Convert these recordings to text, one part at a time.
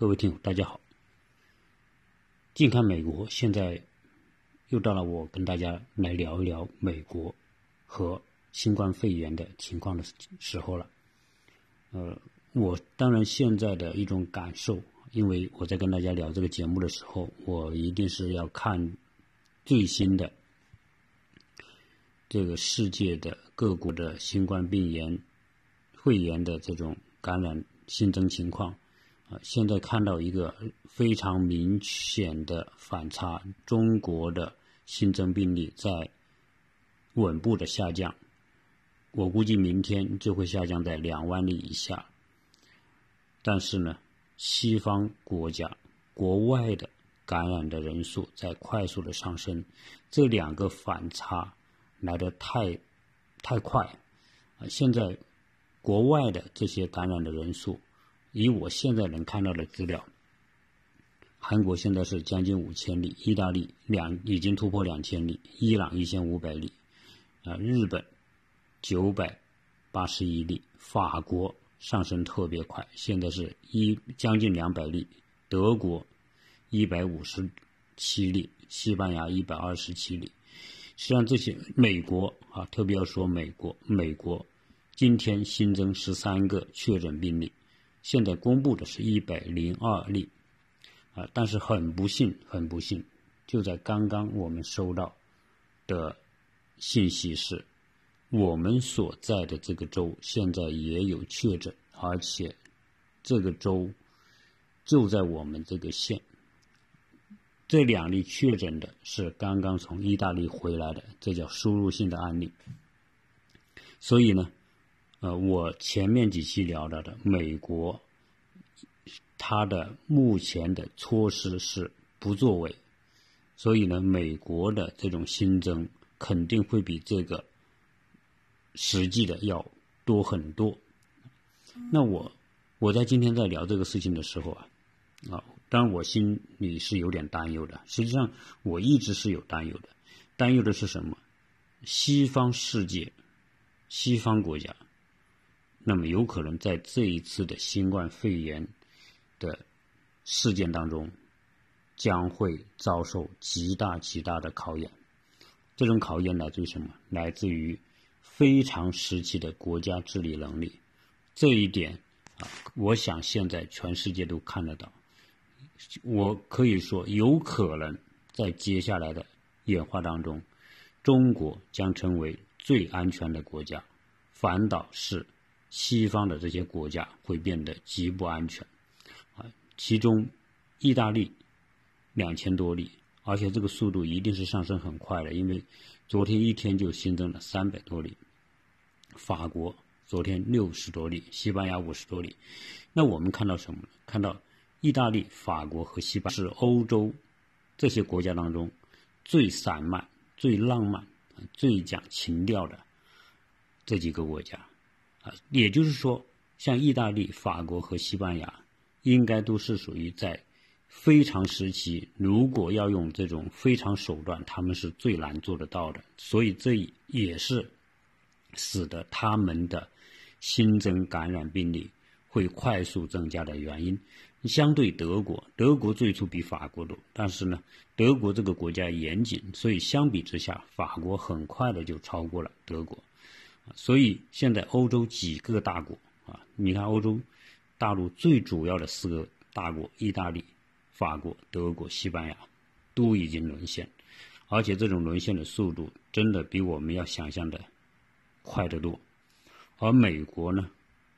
各位听友，大家好。近看美国，现在又到了我跟大家来聊一聊美国和新冠肺炎的情况的时候了。呃，我当然现在的一种感受，因为我在跟大家聊这个节目的时候，我一定是要看最新的这个世界的各国的新冠病炎、肺炎的这种感染新增情况。现在看到一个非常明显的反差，中国的新增病例在稳步的下降，我估计明天就会下降在两万例以下。但是呢，西方国家国外的感染的人数在快速的上升，这两个反差来得太太快啊！现在国外的这些感染的人数。以我现在能看到的资料，韩国现在是将近五千例，意大利两已经突破两千例，伊朗一千五百例，啊，日本九百八十一例，法国上升特别快，现在是一将近两百例，德国一百五十七例，西班牙一百二十七例。实际上这些美国啊，特别要说美国，美国今天新增十三个确诊病例。现在公布的是一百零二例，啊，但是很不幸，很不幸，就在刚刚我们收到的信息是，我们所在的这个州现在也有确诊，而且这个州就在我们这个县。这两例确诊的是刚刚从意大利回来的，这叫输入性的案例。所以呢。呃，我前面几期聊到的美国，它的目前的措施是不作为，所以呢，美国的这种新增肯定会比这个实际的要多很多。那我我在今天在聊这个事情的时候啊，啊，当然我心里是有点担忧的。实际上，我一直是有担忧的，担忧的是什么？西方世界，西方国家。那么有可能在这一次的新冠肺炎的事件当中，将会遭受极大极大的考验。这种考验来自于什么？来自于非常时期的国家治理能力。这一点啊，我想现在全世界都看得到。我可以说，有可能在接下来的演化当中，中国将成为最安全的国家，反倒是。西方的这些国家会变得极不安全，啊，其中意大利两千多例，而且这个速度一定是上升很快的，因为昨天一天就新增了三百多例。法国昨天六十多例，西班牙五十多例。那我们看到什么？看到意大利、法国和西班是欧洲这些国家当中最散漫、最浪漫、最讲情调的这几个国家。啊，也就是说，像意大利、法国和西班牙，应该都是属于在非常时期，如果要用这种非常手段，他们是最难做得到的。所以这也是使得他们的新增感染病例会快速增加的原因。相对德国，德国最初比法国多，但是呢，德国这个国家严谨，所以相比之下，法国很快的就超过了德国。所以现在欧洲几个大国啊，你看欧洲大陆最主要的四个大国：意大利、法国、德国、西班牙，都已经沦陷，而且这种沦陷的速度真的比我们要想象的快得多。而美国呢，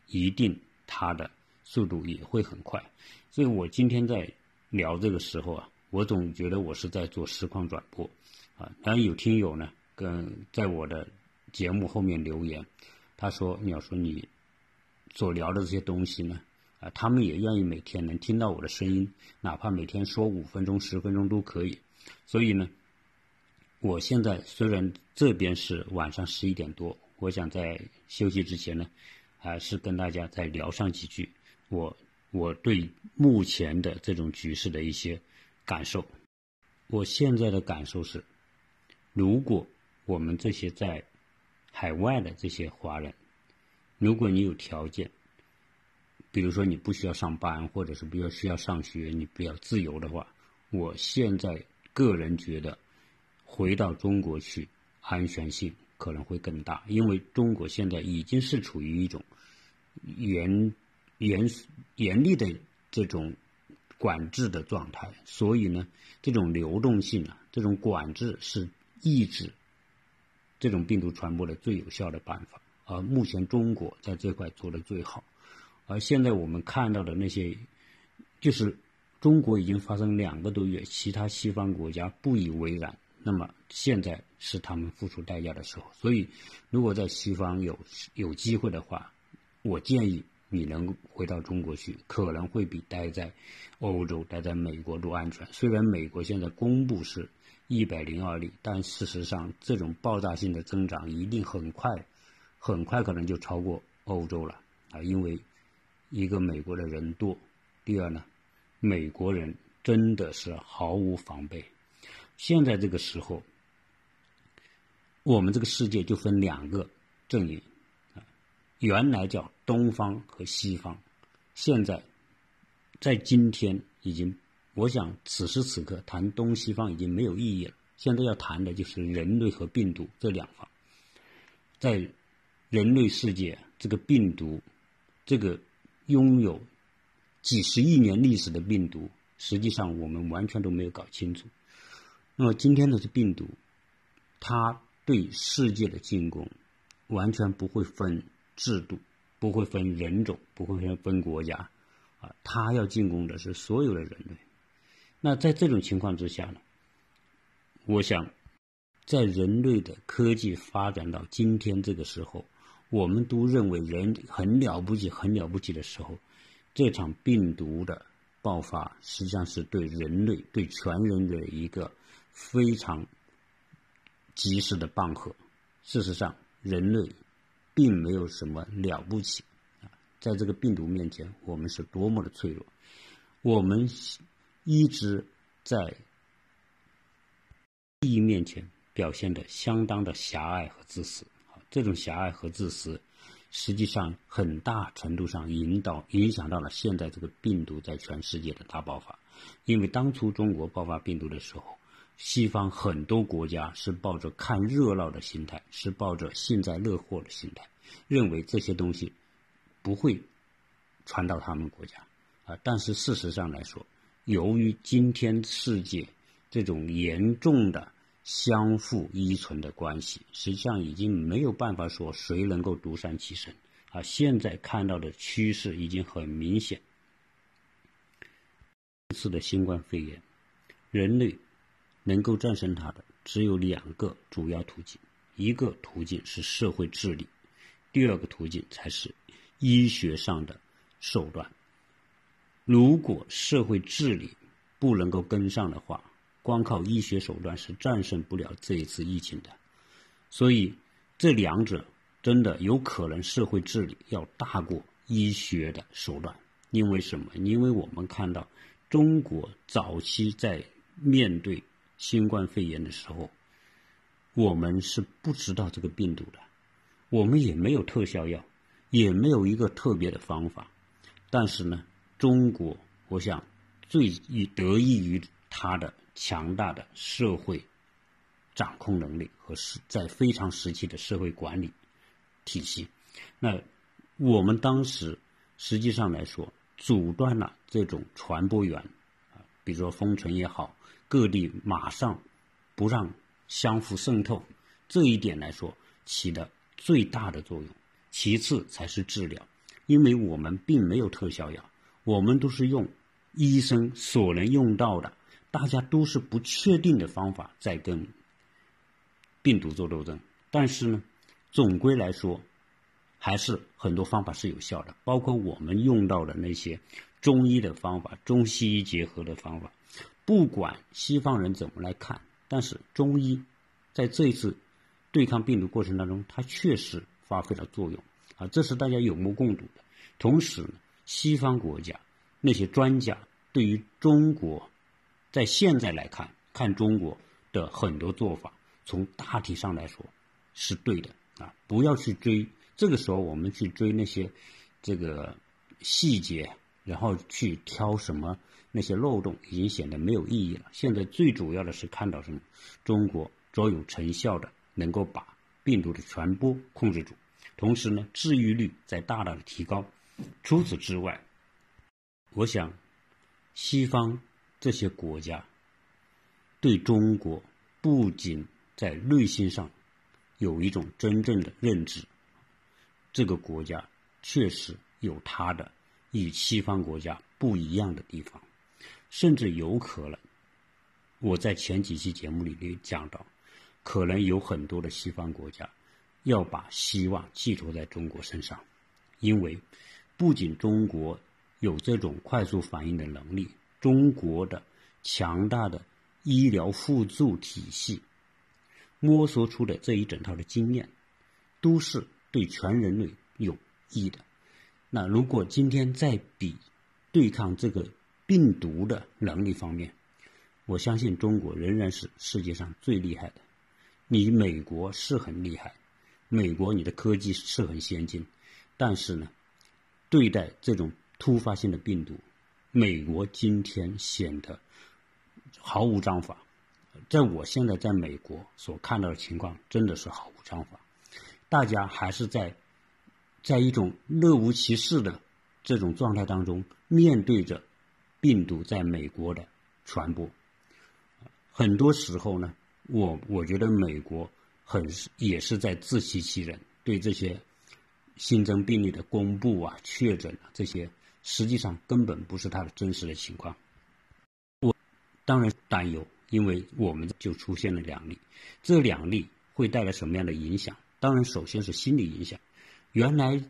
一定它的速度也会很快。所以我今天在聊这个时候啊，我总觉得我是在做实况转播啊。当然有听友呢，跟在我的。节目后面留言，他说：“你要说你所聊的这些东西呢，啊，他们也愿意每天能听到我的声音，哪怕每天说五分钟、十分钟都可以。所以呢，我现在虽然这边是晚上十一点多，我想在休息之前呢，还是跟大家再聊上几句我我对目前的这种局势的一些感受。我现在的感受是，如果我们这些在海外的这些华人，如果你有条件，比如说你不需要上班，或者是不要需要上学，你比较自由的话，我现在个人觉得，回到中国去安全性可能会更大，因为中国现在已经是处于一种严严严厉的这种管制的状态，所以呢，这种流动性啊，这种管制是抑制这种病毒传播的最有效的办法，而目前中国在这块做的最好。而现在我们看到的那些，就是中国已经发生两个多月，其他西方国家不以为然。那么现在是他们付出代价的时候。所以，如果在西方有有机会的话，我建议你能回到中国去，可能会比待在欧洲、待在美国都安全。虽然美国现在公布是一百零二例，但事实上这种爆炸性的增长一定很快，很快可能就超过欧洲了啊，因为。一个美国的人多，第二呢，美国人真的是毫无防备。现在这个时候，我们这个世界就分两个阵营啊，原来叫东方和西方，现在在今天已经，我想此时此刻谈东西方已经没有意义了。现在要谈的就是人类和病毒这两方，在人类世界，这个病毒，这个。拥有几十亿年历史的病毒，实际上我们完全都没有搞清楚。那么今天的这病毒，它对世界的进攻完全不会分制度，不会分人种，不会分分国家，啊，它要进攻的是所有的人类。那在这种情况之下呢，我想，在人类的科技发展到今天这个时候。我们都认为人很了不起，很了不起的时候，这场病毒的爆发实际上是对人类、对全人类一个非常及时的棒喝。事实上，人类并没有什么了不起啊，在这个病毒面前，我们是多么的脆弱。我们一直在利益面前表现的相当的狭隘和自私。这种狭隘和自私，实际上很大程度上引导影响到了现在这个病毒在全世界的大爆发。因为当初中国爆发病毒的时候，西方很多国家是抱着看热闹的心态，是抱着幸灾乐祸的心态，认为这些东西不会传到他们国家啊。但是事实上来说，由于今天世界这种严重的。相互依存的关系，实际上已经没有办法说谁能够独善其身啊！现在看到的趋势已经很明显。这次的新冠肺炎，人类能够战胜它的只有两个主要途径：一个途径是社会治理，第二个途径才是医学上的手段。如果社会治理不能够跟上的话，光靠医学手段是战胜不了这一次疫情的，所以这两者真的有可能社会治理要大过医学的手段。因为什么？因为我们看到中国早期在面对新冠肺炎的时候，我们是不知道这个病毒的，我们也没有特效药，也没有一个特别的方法。但是呢，中国我想最得益于它的。强大的社会掌控能力和是在非常时期的社会管理体系，那我们当时实际上来说，阻断了这种传播源啊，比如说封城也好，各地马上不让相互渗透，这一点来说起的最大的作用。其次才是治疗，因为我们并没有特效药，我们都是用医生所能用到的。大家都是不确定的方法在跟病毒做斗争，但是呢，总归来说，还是很多方法是有效的，包括我们用到的那些中医的方法、中西医结合的方法。不管西方人怎么来看，但是中医在这一次对抗病毒过程当中，它确实发挥了作用啊，这是大家有目共睹的。同时呢，西方国家那些专家对于中国。在现在来看，看中国的很多做法，从大体上来说是对的啊！不要去追，这个时候我们去追那些这个细节，然后去挑什么那些漏洞，已经显得没有意义了。现在最主要的是看到什么？中国卓有成效的能够把病毒的传播控制住，同时呢，治愈率在大大的提高。除此之外，我想西方这些国家对中国不仅在内心上有一种真正的认知，这个国家确实有它的与西方国家不一样的地方，甚至有可能，我在前几期节目里面讲到，可能有很多的西方国家要把希望寄托在中国身上，因为不仅中国有这种快速反应的能力，中国的强大的医疗辅助体系摸索出的这一整套的经验，都是对全人类有益的。那如果今天在比对抗这个病毒的能力方面，我相信中国仍然是世界上最厉害的。你美国是很厉害，美国你的科技是很先进，但是呢，对待这种突发性的病毒，美国今天显得毫无章法。在我现在在美国所看到的情况，真的是毫无章法。大家还是在。在一种若无其事的这种状态当中，面对着病毒在美国的传播，很多时候呢，我我觉得美国很也是在自欺欺人，对这些新增病例的公布啊、确诊啊这些，实际上根本不是它的真实的情况。我当然担忧，因为我们就出现了两例，这两例会带来什么样的影响？当然，首先是心理影响。原来，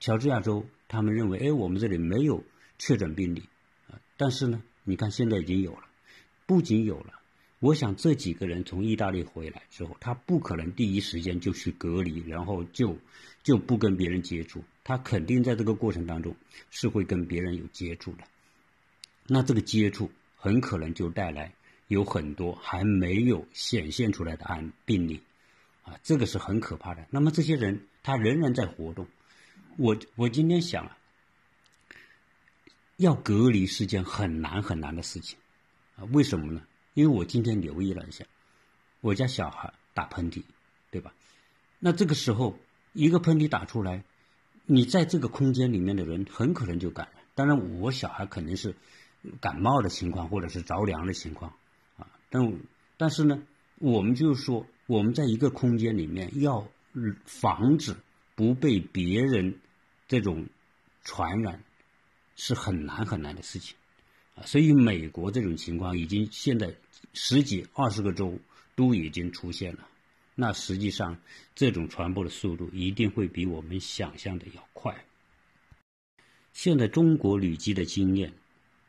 乔治亚州他们认为，哎，我们这里没有确诊病例，啊，但是呢，你看现在已经有了，不仅有了，我想这几个人从意大利回来之后，他不可能第一时间就去隔离，然后就就不跟别人接触，他肯定在这个过程当中是会跟别人有接触的，那这个接触很可能就带来有很多还没有显现出来的案病例。啊，这个是很可怕的。那么这些人他仍然在活动，我我今天想啊，要隔离是件很难很难的事情，啊，为什么呢？因为我今天留意了一下，我家小孩打喷嚏，对吧？那这个时候一个喷嚏打出来，你在这个空间里面的人很可能就感染。当然，我小孩肯定是感冒的情况或者是着凉的情况，啊，但但是呢，我们就是说。我们在一个空间里面，要防止不被别人这种传染，是很难很难的事情啊。所以，美国这种情况已经现在十几、二十个州都已经出现了。那实际上，这种传播的速度一定会比我们想象的要快。现在中国旅基的经验，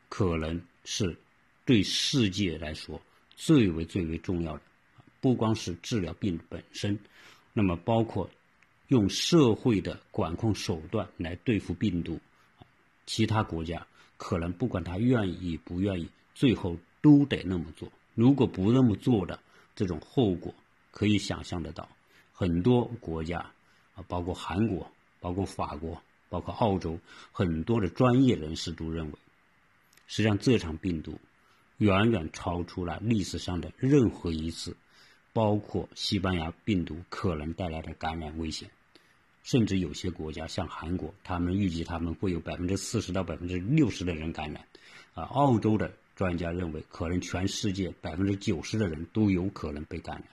可能是对世界来说最为最为重要的。不光是治疗病本身，那么包括用社会的管控手段来对付病毒，其他国家可能不管他愿意不愿意，最后都得那么做。如果不那么做的，这种后果可以想象得到。很多国家啊，包括韩国、包括法国、包括澳洲，很多的专业人士都认为，实际上这场病毒远远超出了历史上的任何一次。包括西班牙病毒可能带来的感染危险，甚至有些国家像韩国，他们预计他们会有百分之四十到百分之六十的人感染。啊，澳洲的专家认为，可能全世界百分之九十的人都有可能被感染。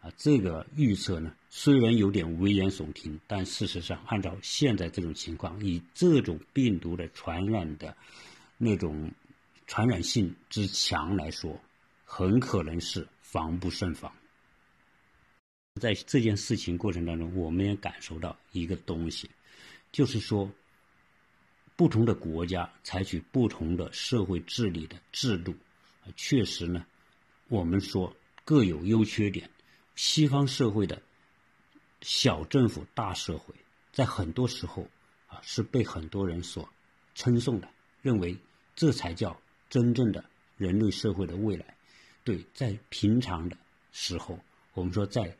啊，这个预测呢，虽然有点危言耸听，但事实上，按照现在这种情况，以这种病毒的传染的那种传染性之强来说，很可能是。防不胜防。在这件事情过程当中，我们也感受到一个东西，就是说，不同的国家采取不同的社会治理的制度，确实呢，我们说各有优缺点。西方社会的小政府大社会，在很多时候啊，是被很多人所称颂的，认为这才叫真正的人类社会的未来。对，在平常的时候，我们说在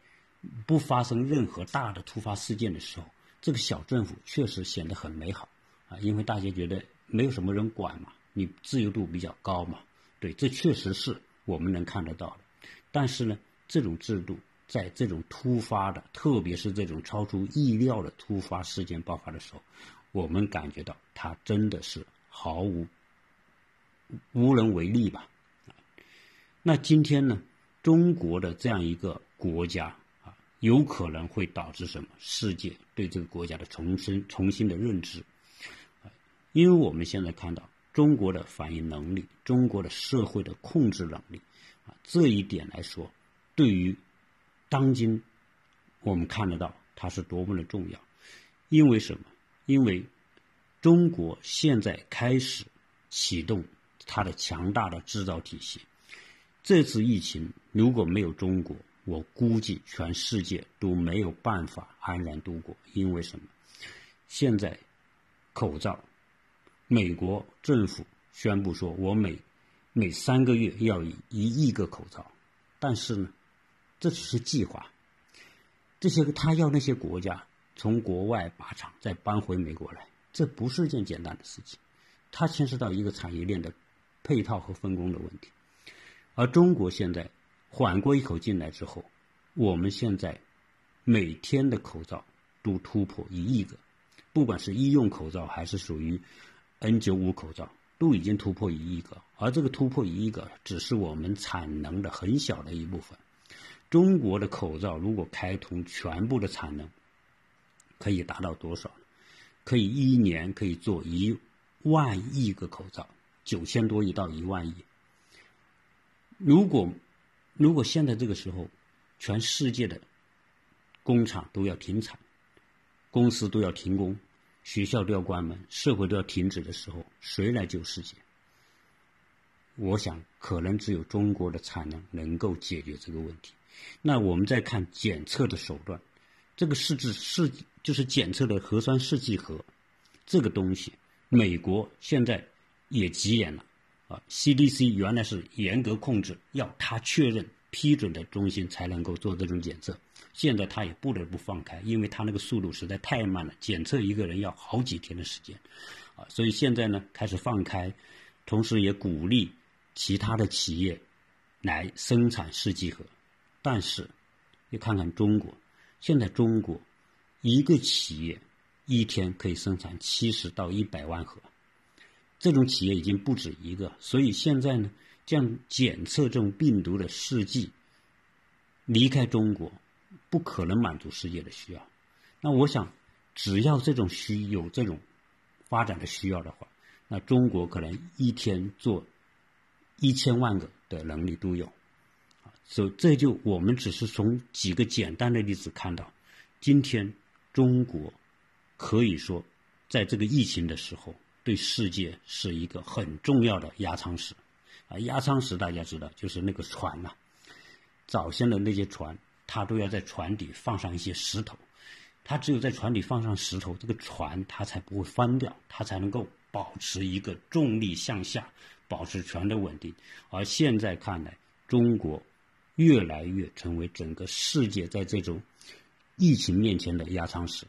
不发生任何大的突发事件的时候，这个小政府确实显得很美好因为大家觉得没有什么人管嘛，你自由度比较高嘛，对，这确实是我们能看得到的。但是呢，这种制度在这种突发的，特别是这种超出意料的突发事件爆发的时候，我们感觉到它真的是毫无无能为力吧。那今天呢，中国的这样一个国家啊，有可能会导致什么？世界对这个国家的重新重新的认知，因为我们现在看到中国的反应能力，中国的社会的控制能力。啊，这一点来说，对于当今我们看得到它是多么的重要。因为什么？因为中国现在开始启动它的强大的制造体系。这次疫情如果没有中国，我估计全世界都没有办法安然度过。因为什么？现在口罩，美国政府宣布说，我每每三个月要以一亿个口罩，但是呢，这只是计划。这些他要那些国家从国外把厂再搬回美国来，这不是一件简单的事情，它牵涉到一个产业链的配套和分工的问题。而中国现在缓过一口进来之后，我们现在每天的口罩都突破一亿个，不管是医用口罩还是属于 N95 口罩。都已经突破一亿个，而这个突破一亿个只是我们产能的很小的一部分。中国的口罩如果开通全部的产能，可以达到多少？可以一年可以做一万亿个口罩，九千多亿到一万亿。如果如果现在这个时候，全世界的工厂都要停产，公司都要停工。学校都要关门，社会都要停止的时候，谁来救世界？我想，可能只有中国的产能能够解决这个问题。那我们再看检测的手段，这个试剂试就是检测的核酸试剂盒，这个东西，美国现在也急眼了啊！CDC 原来是严格控制，要他确认批准的中心才能够做这种检测。现在他也不得不放开，因为他那个速度实在太慢了，检测一个人要好几天的时间，啊，所以现在呢开始放开，同时也鼓励其他的企业来生产试剂盒。但是，你看看中国，现在中国一个企业一天可以生产七十到一百万盒，这种企业已经不止一个。所以现在呢，这样检测这种病毒的试剂离开中国。不可能满足世界的需要，那我想，只要这种需有这种发展的需要的话，那中国可能一天做一千万个的能力都有，啊，所以这就我们只是从几个简单的例子看到，今天中国可以说在这个疫情的时候，对世界是一个很重要的压舱石，啊，压舱石大家知道就是那个船呐，早先的那些船。他都要在船底放上一些石头，他只有在船底放上石头，这个船它才不会翻掉，它才能够保持一个重力向下，保持船的稳定。而现在看来，中国越来越成为整个世界在这种疫情面前的压舱石，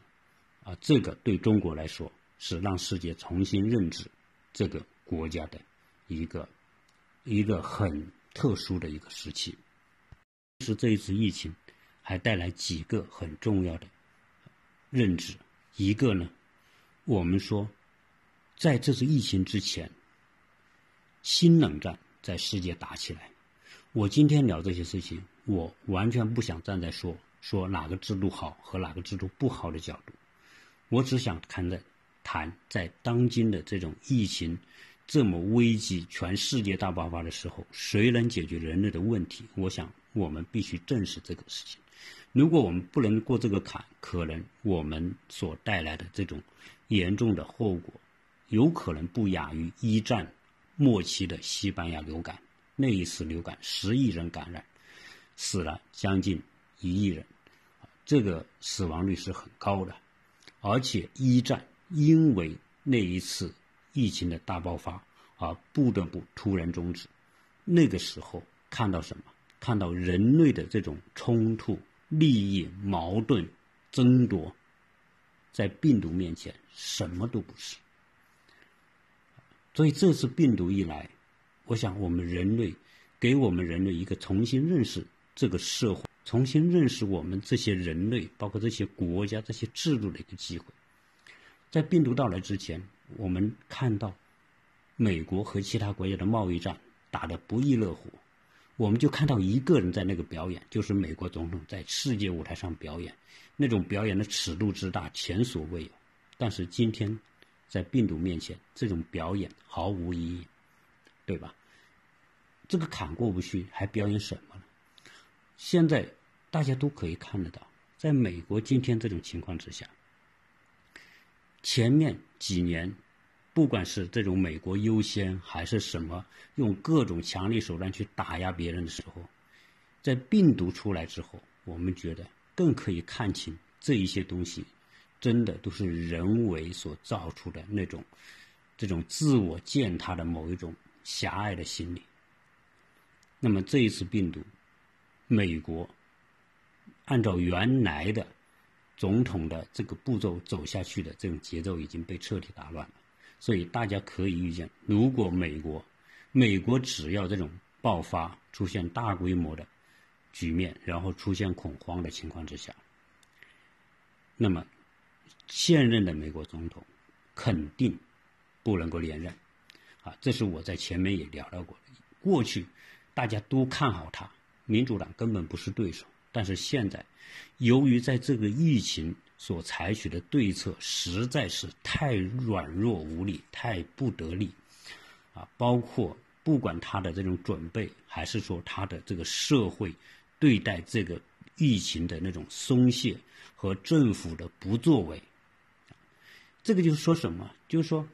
啊，这个对中国来说是让世界重新认知这个国家的一个一个很特殊的一个时期，是这一次疫情。还带来几个很重要的认知。一个呢，我们说，在这次疫情之前，新冷战在世界打起来。我今天聊这些事情，我完全不想站在说说哪个制度好和哪个制度不好的角度，我只想看在谈在当今的这种疫情这么危机、全世界大爆发的时候，谁能解决人类的问题？我想，我们必须正视这个事情。如果我们不能过这个坎，可能我们所带来的这种严重的后果，有可能不亚于一战末期的西班牙流感。那一次流感，十亿人感染，死了将近一亿人，这个死亡率是很高的。而且一战因为那一次疫情的大爆发而不得不突然终止。那个时候看到什么？看到人类的这种冲突。利益矛盾争夺，在病毒面前什么都不是。所以这次病毒一来，我想我们人类给我们人类一个重新认识这个社会、重新认识我们这些人类，包括这些国家、这些制度的一个机会。在病毒到来之前，我们看到美国和其他国家的贸易战打得不亦乐乎，我们就看到一个人在那个表演，就是美国总统在世界舞台上表演，那种表演的尺度之大，前所未有。但是今天。在病毒面前，这种表演毫无意义，对吧？这个坎过不去，还表演什么呢？现在大家都可以看得到，在美国今天这种情况之下，前面几年，不管是这种美国优先，还是什么用各种强力手段去打压别人的时候，在病毒出来之后，我们觉得更可以看清这一些东西。真的都是人为所造出的那种，这种自我践踏的某一种狭隘的心理。那么这一次病毒，美国按照原来的总统的这个步骤走下去的这种节奏已经被彻底打乱了。所以大家可以预见，如果美国，美国只要这种爆发出现大规模的局面，然后出现恐慌的情况之下，那么。现任的美国总统肯定不能够连任，啊，这是我在前面也聊到过。过去大家都看好他，民主党根本不是对手。但是现在，由于在这个疫情所采取的对策实在是太软弱无力、太不得力，啊，包括不管他的这种准备，还是说他的这个社会对待这个疫情的那种松懈和政府的不作为。这个就是说什么？就是说，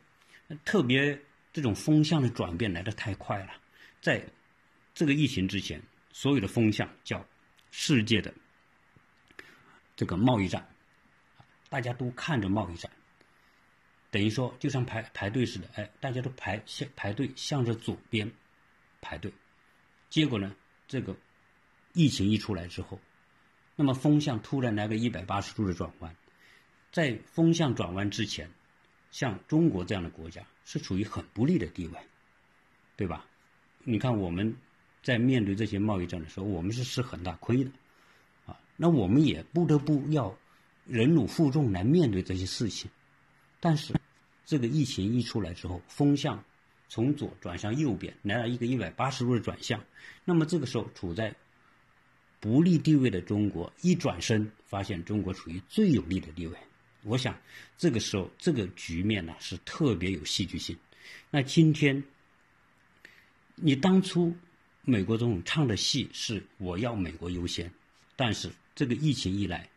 特别这种风向的转变来的太快了。在这个疫情之前，所有的风向叫世界的这个贸易战，大家都看着贸易战，等于说就像排排队似的，哎，大家都排向排队向着左边排队。结果呢，这个疫情一出来之后，那么风向突然来个一百八十度的转弯。在风向转弯之前，像中国这样的国家是处于很不利的地位，对吧？你看我们在面对这些贸易战的时候，我们是吃很大亏的，啊，那我们也不得不要忍辱负重来面对这些事情。但是这个疫情一出来之后，风向从左转向右边，来了一个一百八十度的转向，那么这个时候处在不利地位的中国一转身，发现中国处于最有利的地位。我想，这个时候这个局面呢是特别有戏剧性。那今天，你当初美国总统唱的戏是“我要美国优先”，但是这个疫情一来，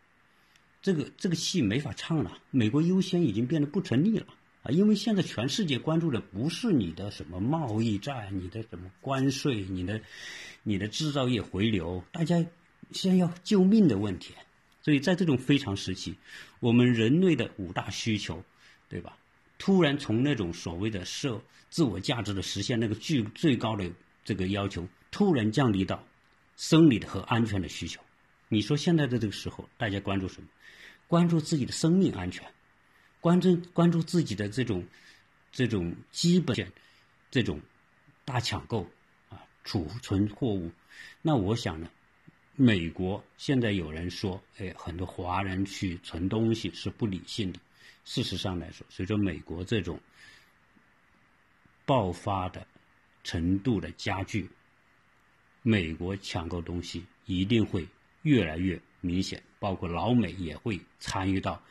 这个这个戏没法唱了。美国优先已经变得不成立了啊！因为现在全世界关注的不是你的什么贸易战、你的什么关税、你的你的制造业回流，大家现在要救命的问题。所以在这种非常时期，我们人类的五大需求，对吧？突然从那种所谓的社自我价值的实现那个最最高的这个要求，突然降低到生理的和安全的需求。你说现在的这个时候，大家关注什么？关注自己的生命安全，关注关注自己的这种这种基本这种大抢购啊，储存货物。那我想呢？美国现在有人说，哎，很多华人去存东西是不理性的。事实上来说，随着美国这种爆发的程度的加剧，美国抢购东西一定会越来越明显，包括老美也会参与到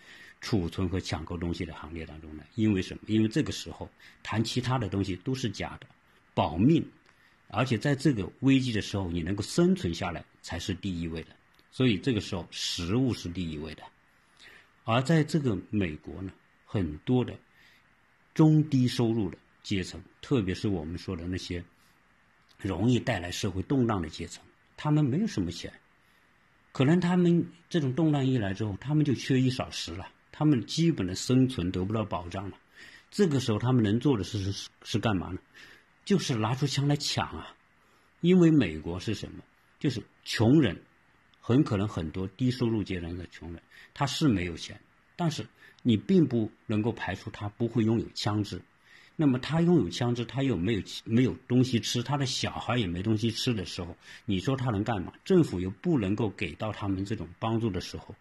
储存和抢购东西的行列当中来。因为什么？因为这个时候谈其他的东西都是假的，保命。而且在这个危机的时候，你能够生存下来才是第一位的，所以这个时候食物是第一位的。而在这个美国呢，很多的中低收入的阶层，特别是我们说的那些容易带来社会动荡的阶层，他们没有什么钱，可能他们这种动荡一来之后，他们就缺衣少食了，他们基本的生存得不到保障了。这个时候，他们能做的是是是干嘛呢？就是拿出枪来抢啊！因为美国是什么？就是穷人，很可能很多低收入阶层的穷人，他是没有钱，但是你并不能够排除他不会拥有枪支。那么他拥有枪支，他又没有没有东西吃，他的小孩也没东西吃的时候，你说他能干嘛？政府又不能够给到他们这种帮助的时候，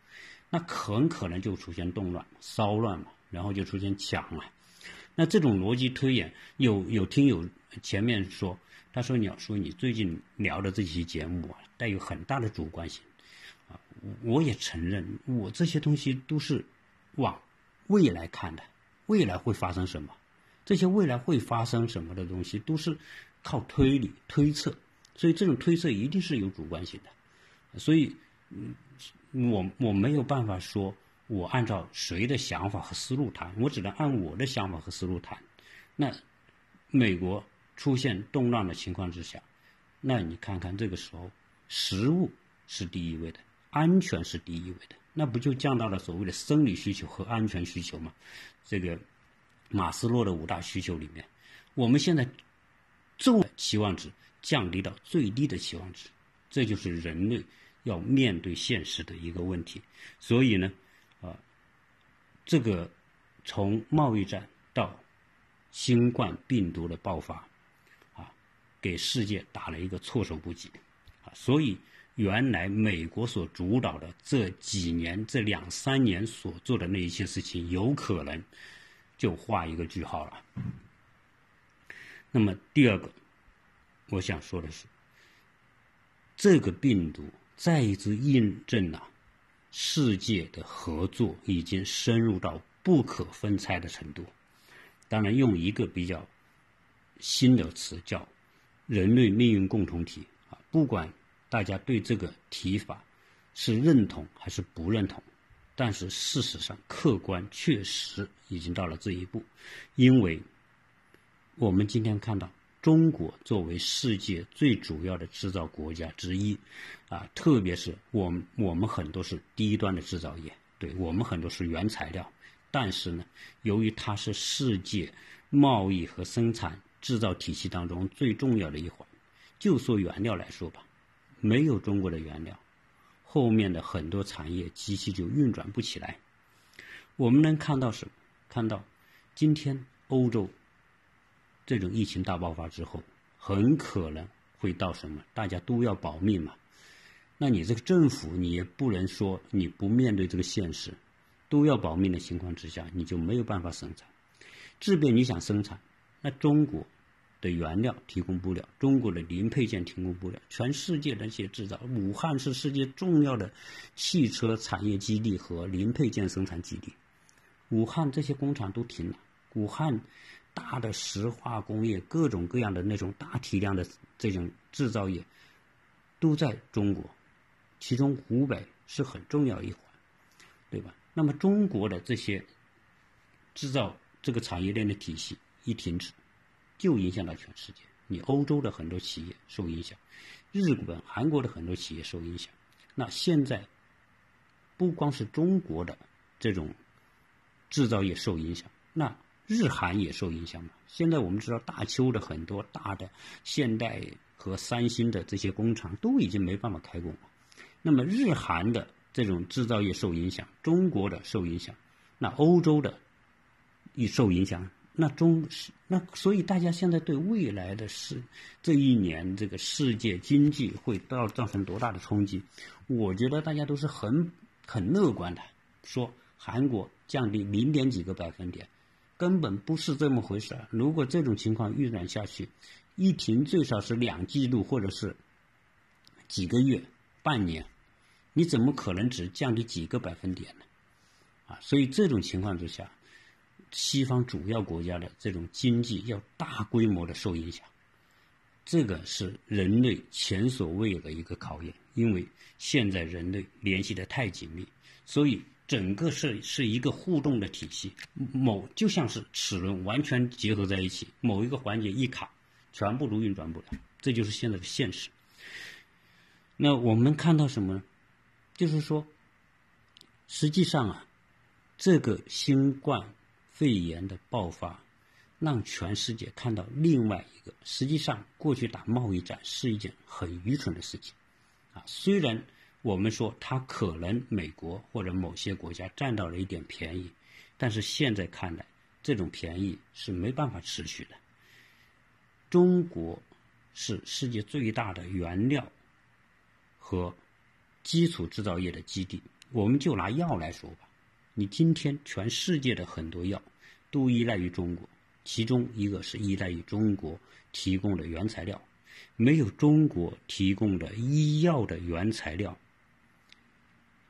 那很可能就出现动乱、骚乱嘛，然后就出现抢啊。那这种逻辑推演，有有听友前面说，他说鸟叔，你最近聊的这期节目啊，带有很大的主观性啊。我也承认，我这些东西都是往未来看的，未来会发生什么？这些未来会发生什么的东西，都是靠推理推测，所以这种推测一定是有主观性的，所以，嗯，我我没有办法说我按照谁的想法和思路谈，我只能按我的想法和思路谈。那美国出现动乱的情况之下，那你看看这个时候，食物是第一位的，安全是第一位的，那不就降到了所谓的生理需求和安全需求吗？这个。马斯洛的五大需求里面，我们现在重期望值降低到最低的期望值，这就是人类要面对现实的一个问题。所以呢，啊，这个从贸易战到新冠病毒的爆发，啊，给世界打了一个措手不及，啊，所以原来美国所主导的这几年、这两三年所做的那一些事情，有可能。就画一个句号了。那么第二个，我想说的是，这个病毒再一次印证了世界的合作已经深入到不可分拆的程度。当然，用一个比较新的词叫“人类命运共同体”啊，不管大家对这个提法是认同还是不认同。但是事实上，客观确实已经到了这一步，因为我们今天看到中国作为世界最主要的制造国家之一，啊，特别是我们我们很多是低端的制造业，对我们很多是原材料，但是呢，由于它是世界贸易和生产制造体系当中最重要的一环，就说原料来说吧，没有中国的原料。后面的很多产业机器就运转不起来。我们能看到什么？看到今天欧洲这种疫情大爆发之后，很可能会到什么？大家都要保命嘛。那你这个政府，你也不能说你不面对这个现实，都要保命的情况之下，你就没有办法生产。即便你想生产，那中国。的原料提供不了，中国的零配件提供不了，全世界的那些制造，武汉是世界重要的汽车产业基地和零配件生产基地，武汉这些工厂都停了，武汉大的石化工业，各种各样的那种大体量的这种制造业都在中国，其中湖北是很重要一环，对吧？那么中国的这些制造这个产业链的体系一停止。就影响到全世界，你欧洲的很多企业受影响，日本、韩国的很多企业受影响。那现在不光是中国的这种制造业受影响，那日韩也受影响嘛？现在我们知道大邱的很多大的现代和三星的这些工厂都已经没办法开工。那么日韩的这种制造业受影响，中国的受影响，那欧洲的一受影响。那中是那，所以大家现在对未来的世这一年这个世界经济会到造成多大的冲击？我觉得大家都是很很乐观的，说韩国降低零点几个百分点，根本不是这么回事。如果这种情况运转下去，一停最少是两季度或者是几个月、半年，你怎么可能只降低几个百分点呢？啊，所以这种情况之下。西方主要国家的这种经济要大规模的受影响，这个是人类前所未有的一个考验。因为现在人类联系的太紧密，所以整个是是一个互动的体系。某就像是齿轮完全结合在一起，某一个环节一卡，全部都运转不了。这就是现在的现实。那我们看到什么呢？就是说，实际上啊，这个新冠。肺炎的爆发，让全世界看到另外一个。实际上，过去打贸易战是一件很愚蠢的事情，啊，虽然我们说它可能美国或者某些国家占到了一点便宜，但是现在看来，这种便宜是没办法持续的。中国是世界最大的原料和基础制造业的基地。我们就拿药来说吧，你今天全世界的很多药都依赖于中国，其中一个是依赖于中国提供的原材料。没有中国提供的医药的原材料，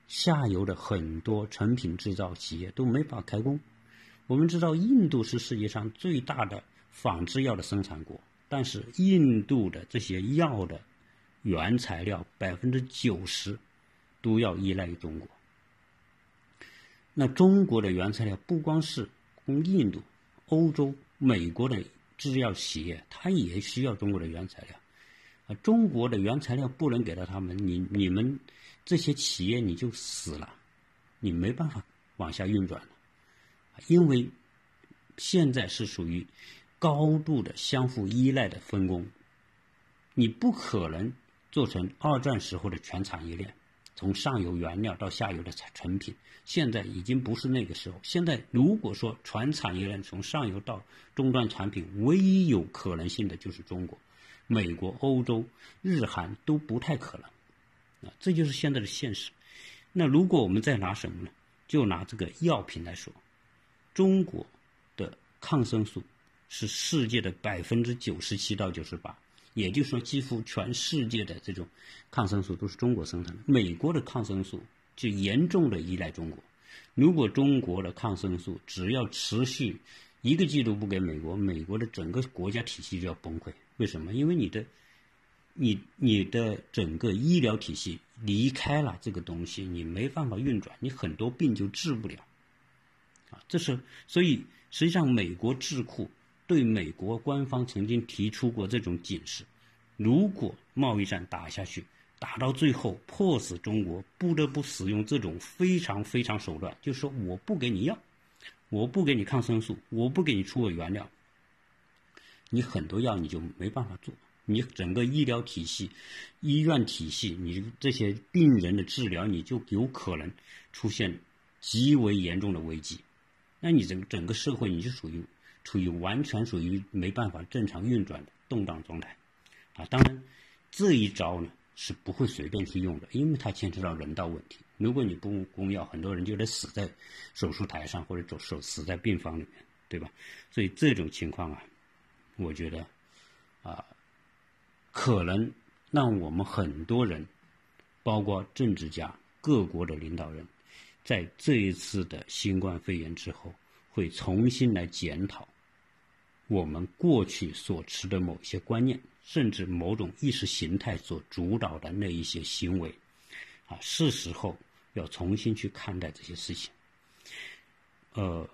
下游的很多成品制造企业都没法开工。我们知道，印度是世界上最大的仿制药的生产国，但是印度的这些药的原材料百分之九十都要依赖于中国。那中国的原材料不光是印度、欧洲、美国的制药企业，它也需要中国的原材料。啊，中国的原材料不能给到他们，你你们这些企业你就死了，你没办法往下运转了，因为现在是属于高度的相互依赖的分工，你不可能做成二战时候的全产业链，从上游原料到下游的产成品，现在已经不是那个时候。现在如果说全产业链从上游到终端产品，唯一有可能性的就是中国。美国、欧洲、日韩都不太可能，啊，这就是现在的现实。那如果我们再拿什么呢？就拿这个药品来说，中国的抗生素是世界的百分之九十七到九十八，也就是说，几乎全世界的这种抗生素都是中国生产的。美国的抗生素就严重的依赖中国。如果中国的抗生素只要持续一个季度不给美国，美国的整个国家体系就要崩溃。为什么？因为你的，你你的整个医疗体系离开了这个东西，你没办法运转，你很多病就治不了。啊，这是所以实际上美国智库对美国官方曾经提出过这种警示：如果贸易战打下去，打到最后迫使中国不得不使用这种非常非常手段，就是说我不给你药，我不给你抗生素，我不给你出我原料。你很多药你就没办法做，你整个医疗体系、医院体系，你这些病人的治疗，你就有可能出现极为严重的危机。那你整整个社会你就属于处于完全属于没办法正常运转的动荡状态。啊，当然这一招呢是不会随便去用的，因为它牵扯到人道问题。如果你不供药，很多人就得死在手术台上或者走手死在病房里面，对吧？所以这种情况啊。我觉得，啊，可能让我们很多人，包括政治家、各国的领导人，在这一次的新冠肺炎之后，会重新来检讨我们过去所持的某些观念，甚至某种意识形态所主导的那一些行为，啊，是时候要重新去看待这些事情。呃，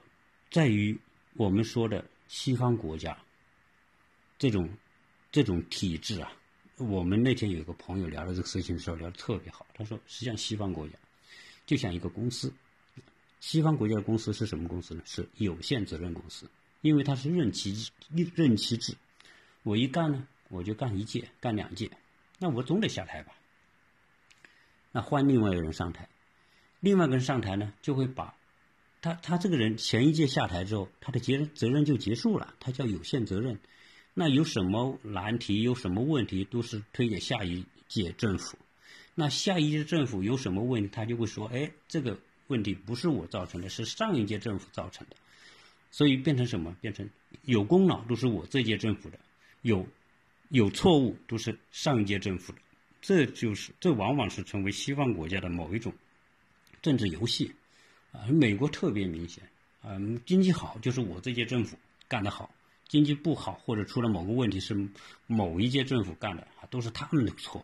在于我们说的西方国家。这种这种体制啊，我们那天有个朋友聊到这个事情的时候聊得特别好。他说，实际上西方国家就像一个公司，西方国家的公司是什么公司呢？是有限责任公司，因为它是任期任期制。我一干呢，我就干一届，干两届，那我总得下台吧？那换另外一个人上台，另外一个人上台呢，就会把他他这个人前一届下台之后，他的责责任就结束了，他叫有限责任。那有什么难题，有什么问题，都是推给下一届政府。那下一届政府有什么问题，他就会说：“哎，这个问题不是我造成的，是上一届政府造成的。”所以变成什么？变成有功劳都是我这届政府的，有有错误都是上一届政府的。这就是这往往是成为西方国家的某一种政治游戏啊。美国特别明显啊，经济好就是我这届政府干得好。经济不好或者出了某个问题是某一届政府干的啊，都是他们的错，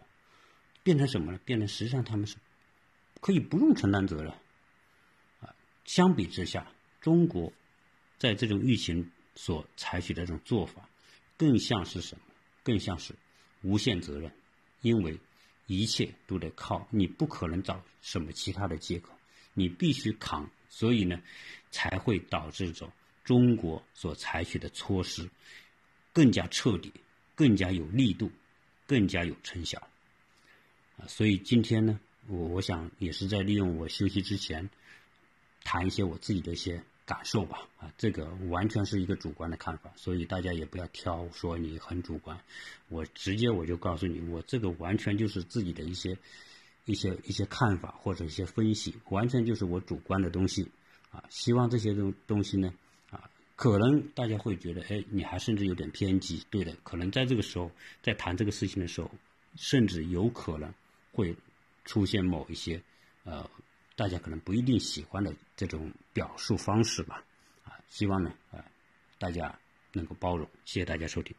变成什么呢？变成实际上他们是可以不用承担责任啊。相比之下，中国在这种疫情所采取的这种做法，更像是什么？更像是无限责任，因为一切都得靠你，不可能找什么其他的借口，你必须扛，所以呢，才会导致着。中国所采取的措施更加彻底、更加有力度、更加有成效啊！所以今天呢，我我想也是在利用我休息之前谈一些我自己的一些感受吧，啊，这个完全是一个主观的看法，所以大家也不要挑说你很主观，我直接我就告诉你，我这个完全就是自己的一些一些一些看法或者一些分析，完全就是我主观的东西，啊，希望这些东东西呢，啊，可能大家会觉得，哎，你还甚至有点偏激，对的，可能在这个时候在谈这个事情的时候，甚至有可能会出现某一些呃。大家可能不一定喜欢的这种表述方式吧，啊，希望呢，啊，大家能够包容，谢谢大家收听。